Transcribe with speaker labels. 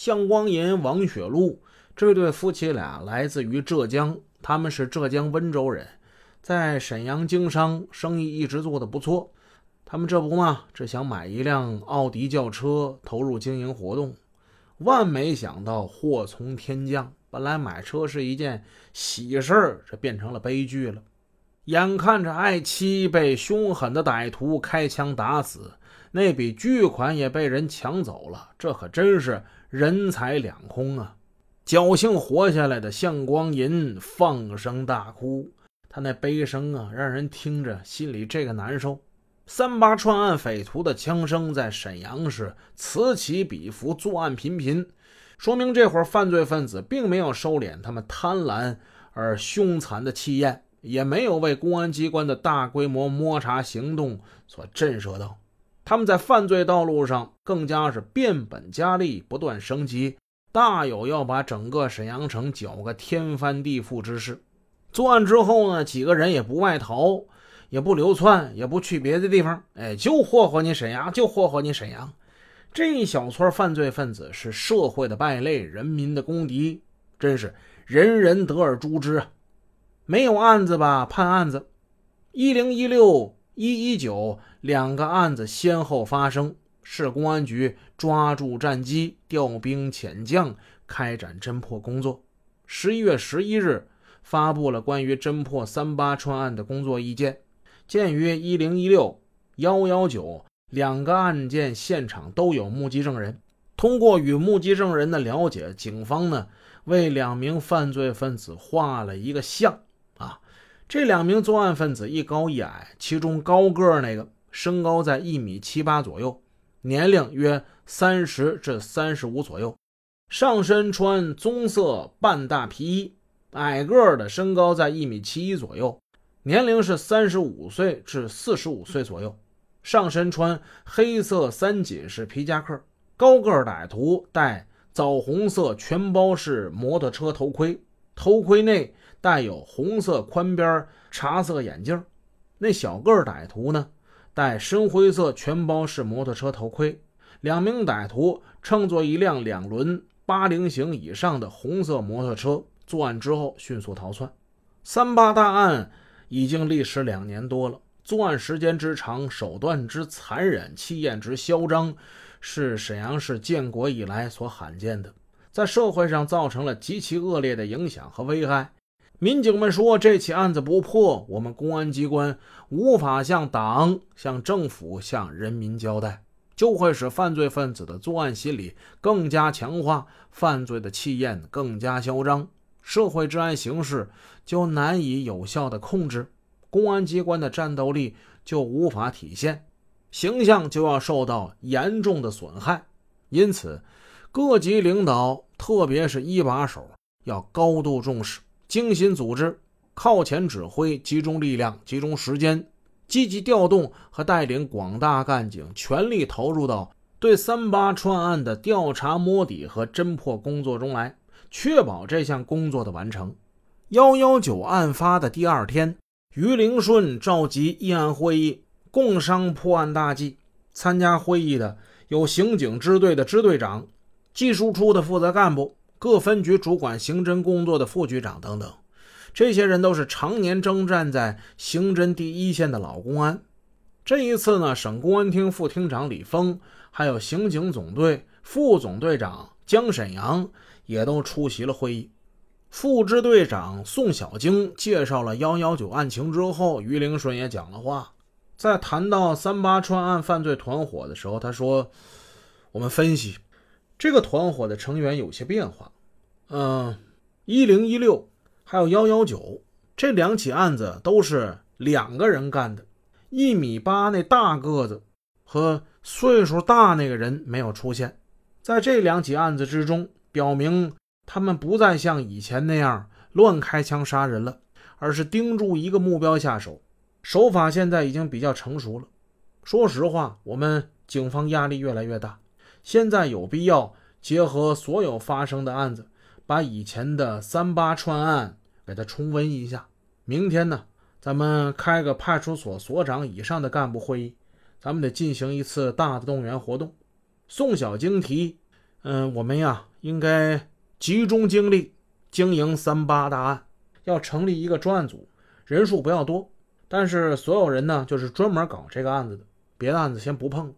Speaker 1: 向光银、王雪露这对夫妻俩来自于浙江，他们是浙江温州人，在沈阳经商，生意一直做得不错。他们这不嘛，只想买一辆奥迪轿车投入经营活动，万没想到祸从天降。本来买车是一件喜事儿，这变成了悲剧了。眼看着爱妻被凶狠的歹徒开枪打死，那笔巨款也被人抢走了，这可真是人财两空啊！侥幸活下来的向光银放声大哭，他那悲声啊，让人听着心里这个难受。三八串案匪徒的枪声在沈阳市此起彼伏，作案频频。说明这伙犯罪分子并没有收敛他们贪婪而凶残的气焰，也没有为公安机关的大规模摸查行动所震慑到。他们在犯罪道路上更加是变本加厉，不断升级，大有要把整个沈阳城搅个天翻地覆之势。作案之后呢，几个人也不外逃，也不流窜，也不去别的地方，哎，就霍霍你沈阳，就霍霍你沈阳。这一小撮犯罪分子是社会的败类，人民的公敌，真是人人得而诛之啊！没有案子吧？判案子，一零一六一一九两个案子先后发生，市公安局抓住战机，调兵遣将，开展侦破工作。十一月十一日，发布了关于侦破三八串案的工作意见。鉴于一零一六幺幺九。两个案件现场都有目击证人，通过与目击证人的了解，警方呢为两名犯罪分子画了一个像。啊，这两名作案分子一高一矮，其中高个那个身高在一米七八左右，年龄约三十至三十五左右，上身穿棕色半大皮衣；矮个儿的身高在一米七一左右，年龄是三十五岁至四十五岁左右。上身穿黑色三紧式皮夹克，高个儿歹徒戴枣红色全包式摩托车头盔，头盔内带有红色宽边茶色眼镜。那小个歹徒呢，戴深灰色全包式摩托车头盔。两名歹徒乘坐一辆两轮八零型以上的红色摩托车，作案之后迅速逃窜。三八大案已经历时两年多了。作案时间之长，手段之残忍，气焰之嚣张，是沈阳市建国以来所罕见的，在社会上造成了极其恶劣的影响和危害。民警们说，这起案子不破，我们公安机关无法向党、向政府、向人民交代，就会使犯罪分子的作案心理更加强化，犯罪的气焰更加嚣张，社会治安形势就难以有效的控制。公安机关的战斗力就无法体现，形象就要受到严重的损害。因此，各级领导，特别是一把手，要高度重视，精心组织，靠前指挥，集中力量，集中时间，积极调动和带领广大干警全力投入到对三八串案的调查摸底和侦破工作中来，确保这项工作的完成。幺幺九案发的第二天。于灵顺召集议案会议，共商破案大计。参加会议的有刑警支队的支队长、技术处的负责干部、各分局主管刑侦工作的副局长等等。这些人都是常年征战在刑侦第一线的老公安。这一次呢，省公安厅副厅长李峰，还有刑警总队副总队长江沈阳，也都出席了会议。副支队长宋小京介绍了幺幺九案情之后，于灵顺也讲了话。在谈到三八串案犯罪团伙的时候，他说：“我们分析，这个团伙的成员有些变化。嗯，一零一六还有幺幺九这两起案子都是两个人干的，一米八那大个子和岁数大那个人没有出现。在这两起案子之中，表明。”他们不再像以前那样乱开枪杀人了，而是盯住一个目标下手，手法现在已经比较成熟了。说实话，我们警方压力越来越大，现在有必要结合所有发生的案子，把以前的三八串案给它重温一下。明天呢，咱们开个派出所所长以上的干部会议，咱们得进行一次大的动员活动。宋小晶提。嗯，我们呀应该集中精力经营三八大案，要成立一个专案组，人数不要多，但是所有人呢就是专门搞这个案子的，别的案子先不碰。